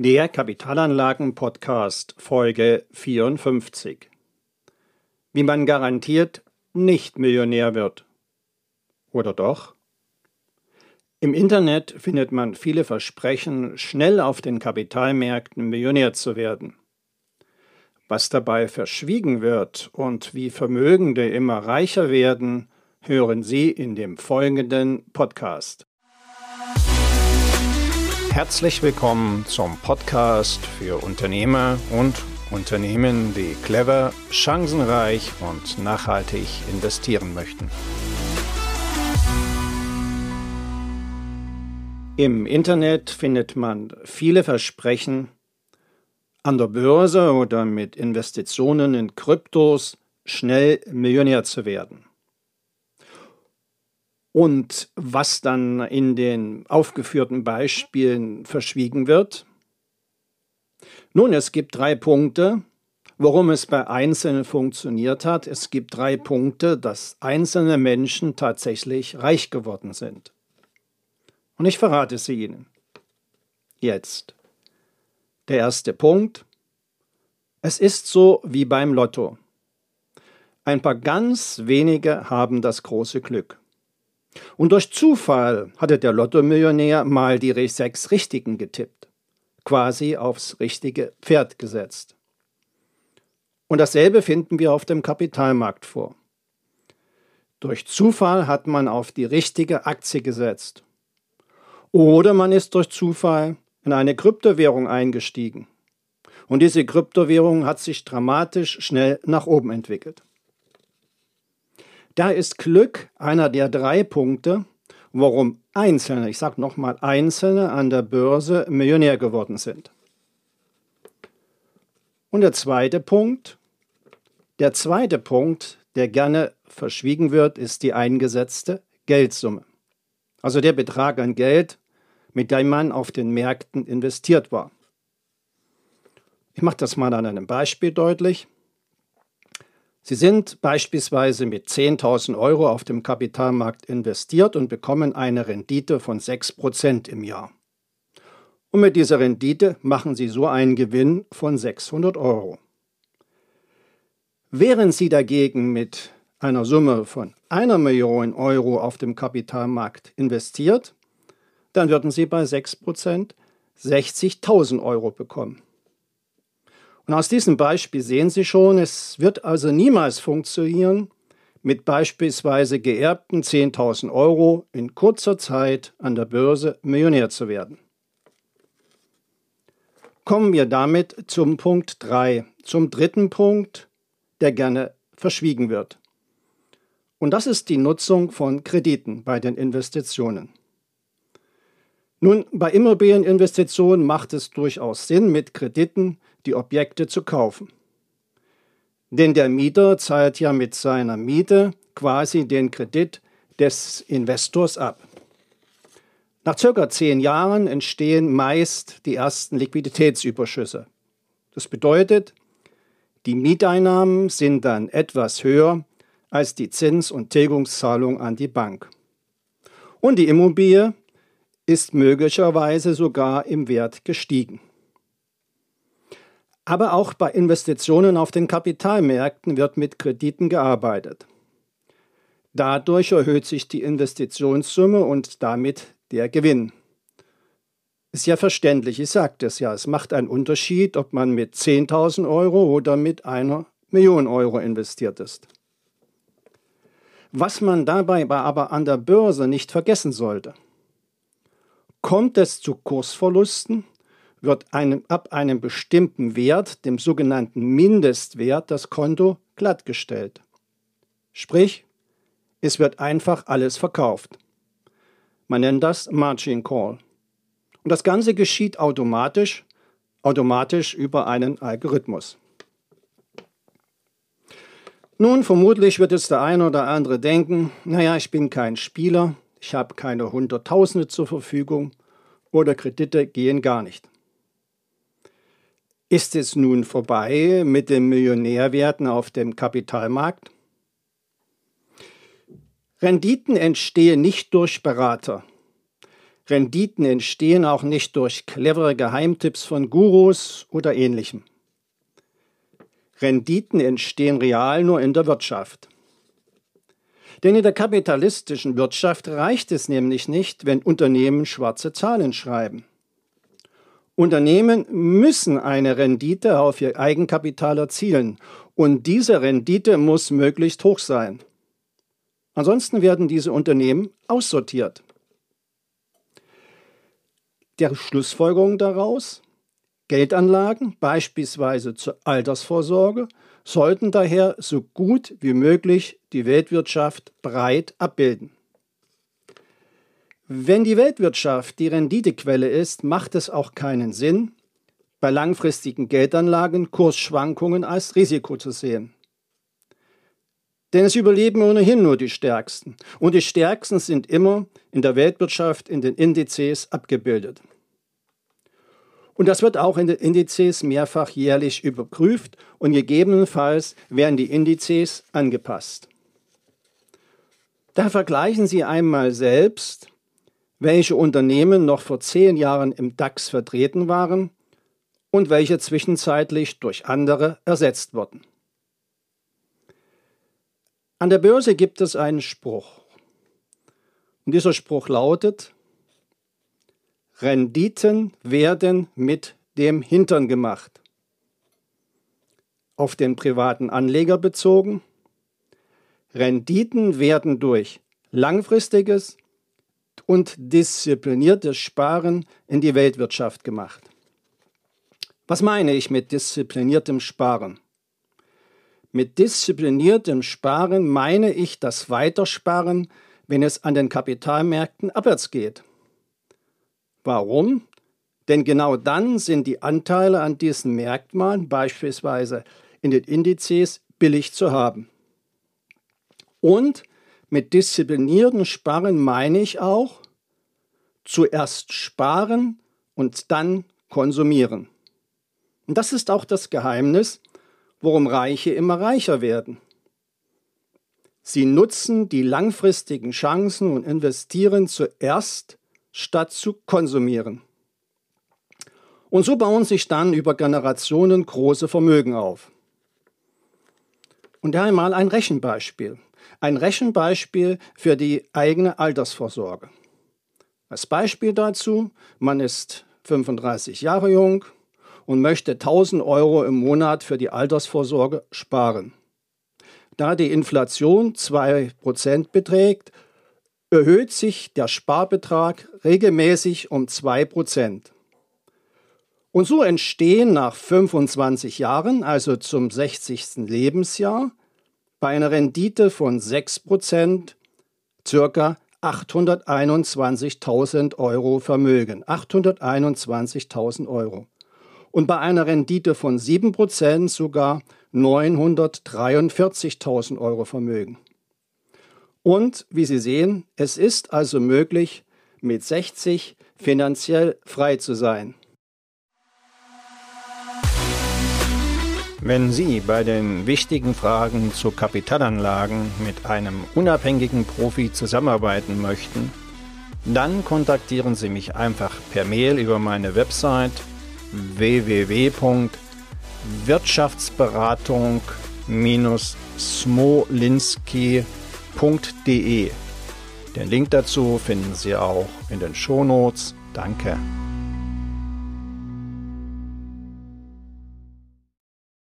Der Kapitalanlagen-Podcast Folge 54. Wie man garantiert nicht Millionär wird. Oder doch? Im Internet findet man viele Versprechen, schnell auf den Kapitalmärkten Millionär zu werden. Was dabei verschwiegen wird und wie Vermögende immer reicher werden, hören Sie in dem folgenden Podcast. Herzlich willkommen zum Podcast für Unternehmer und Unternehmen, die clever, chancenreich und nachhaltig investieren möchten. Im Internet findet man viele Versprechen, an der Börse oder mit Investitionen in Kryptos schnell Millionär zu werden. Und was dann in den aufgeführten Beispielen verschwiegen wird? Nun, es gibt drei Punkte, warum es bei Einzelnen funktioniert hat. Es gibt drei Punkte, dass einzelne Menschen tatsächlich reich geworden sind. Und ich verrate sie Ihnen. Jetzt. Der erste Punkt. Es ist so wie beim Lotto. Ein paar ganz wenige haben das große Glück. Und durch Zufall hatte der Lottomillionär mal die sechs Richtigen getippt, quasi aufs richtige Pferd gesetzt. Und dasselbe finden wir auf dem Kapitalmarkt vor. Durch Zufall hat man auf die richtige Aktie gesetzt. Oder man ist durch Zufall in eine Kryptowährung eingestiegen. Und diese Kryptowährung hat sich dramatisch schnell nach oben entwickelt. Da ist Glück einer der drei Punkte, warum Einzelne, ich sage nochmal Einzelne an der Börse Millionär geworden sind. Und der zweite Punkt, der zweite Punkt, der gerne verschwiegen wird, ist die eingesetzte Geldsumme. Also der Betrag an Geld, mit dem man auf den Märkten investiert war. Ich mache das mal an einem Beispiel deutlich. Sie sind beispielsweise mit 10.000 Euro auf dem Kapitalmarkt investiert und bekommen eine Rendite von 6% im Jahr. Und mit dieser Rendite machen Sie so einen Gewinn von 600 Euro. Wären Sie dagegen mit einer Summe von einer Million Euro auf dem Kapitalmarkt investiert, dann würden Sie bei 6% 60.000 Euro bekommen. Und aus diesem Beispiel sehen Sie schon, es wird also niemals funktionieren, mit beispielsweise geerbten 10.000 Euro in kurzer Zeit an der Börse Millionär zu werden. Kommen wir damit zum Punkt 3, zum dritten Punkt, der gerne verschwiegen wird. Und das ist die Nutzung von Krediten bei den Investitionen. Nun, bei Immobilieninvestitionen macht es durchaus Sinn, mit Krediten die Objekte zu kaufen. Denn der Mieter zahlt ja mit seiner Miete quasi den Kredit des Investors ab. Nach circa zehn Jahren entstehen meist die ersten Liquiditätsüberschüsse. Das bedeutet, die Mieteinnahmen sind dann etwas höher als die Zins- und Tilgungszahlung an die Bank. Und die Immobilie ist möglicherweise sogar im Wert gestiegen. Aber auch bei Investitionen auf den Kapitalmärkten wird mit Krediten gearbeitet. Dadurch erhöht sich die Investitionssumme und damit der Gewinn. Ist ja verständlich, ich sagte es ja, es macht einen Unterschied, ob man mit 10.000 Euro oder mit einer Million Euro investiert ist. Was man dabei aber an der Börse nicht vergessen sollte – Kommt es zu Kursverlusten, wird einem, ab einem bestimmten Wert, dem sogenannten Mindestwert, das Konto glattgestellt. Sprich, es wird einfach alles verkauft. Man nennt das Margin Call. Und das Ganze geschieht automatisch, automatisch über einen Algorithmus. Nun, vermutlich wird jetzt der eine oder andere denken, naja, ich bin kein Spieler, ich habe keine Hunderttausende zur Verfügung oder Kredite gehen gar nicht. Ist es nun vorbei mit den Millionärwerten auf dem Kapitalmarkt? Renditen entstehen nicht durch Berater. Renditen entstehen auch nicht durch clevere Geheimtipps von Gurus oder ähnlichem. Renditen entstehen real nur in der Wirtschaft. Denn in der kapitalistischen Wirtschaft reicht es nämlich nicht, wenn Unternehmen schwarze Zahlen schreiben. Unternehmen müssen eine Rendite auf ihr Eigenkapital erzielen und diese Rendite muss möglichst hoch sein. Ansonsten werden diese Unternehmen aussortiert. Der Schlussfolgerung daraus, Geldanlagen, beispielsweise zur Altersvorsorge, sollten daher so gut wie möglich die Weltwirtschaft breit abbilden. Wenn die Weltwirtschaft die Renditequelle ist, macht es auch keinen Sinn, bei langfristigen Geldanlagen Kursschwankungen als Risiko zu sehen. Denn es überleben ohnehin nur die Stärksten. Und die Stärksten sind immer in der Weltwirtschaft in den Indizes abgebildet. Und das wird auch in den Indizes mehrfach jährlich überprüft und gegebenenfalls werden die Indizes angepasst. Da vergleichen Sie einmal selbst, welche Unternehmen noch vor zehn Jahren im DAX vertreten waren und welche zwischenzeitlich durch andere ersetzt wurden. An der Börse gibt es einen Spruch. Und dieser Spruch lautet, Renditen werden mit dem Hintern gemacht. Auf den privaten Anleger bezogen, Renditen werden durch langfristiges und diszipliniertes Sparen in die Weltwirtschaft gemacht. Was meine ich mit diszipliniertem Sparen? Mit diszipliniertem Sparen meine ich das Weitersparen, wenn es an den Kapitalmärkten abwärts geht. Warum? Denn genau dann sind die Anteile an diesen Märkten, beispielsweise in den Indizes, billig zu haben. Und mit diszipliniertem Sparen meine ich auch zuerst sparen und dann konsumieren. Und das ist auch das Geheimnis, worum Reiche immer reicher werden. Sie nutzen die langfristigen Chancen und investieren zuerst, statt zu konsumieren. Und so bauen sich dann über Generationen große Vermögen auf. Und da einmal ein Rechenbeispiel. Ein Rechenbeispiel für die eigene Altersvorsorge. Als Beispiel dazu, man ist 35 Jahre jung, und möchte 1000 Euro im Monat für die Altersvorsorge sparen. Da die Inflation 2% beträgt, erhöht sich der Sparbetrag regelmäßig um 2%. Und so entstehen nach 25 Jahren, also zum 60. Lebensjahr, bei einer Rendite von 6% circa 821.000 Euro Vermögen. 821.000 Euro und bei einer Rendite von 7% sogar 943.000 Euro Vermögen. Und wie Sie sehen, es ist also möglich, mit 60 finanziell frei zu sein. Wenn Sie bei den wichtigen Fragen zu Kapitalanlagen mit einem unabhängigen Profi zusammenarbeiten möchten, dann kontaktieren Sie mich einfach per Mail über meine Website www.wirtschaftsberatung-smolinski.de. Den Link dazu finden Sie auch in den Shownotes. Danke.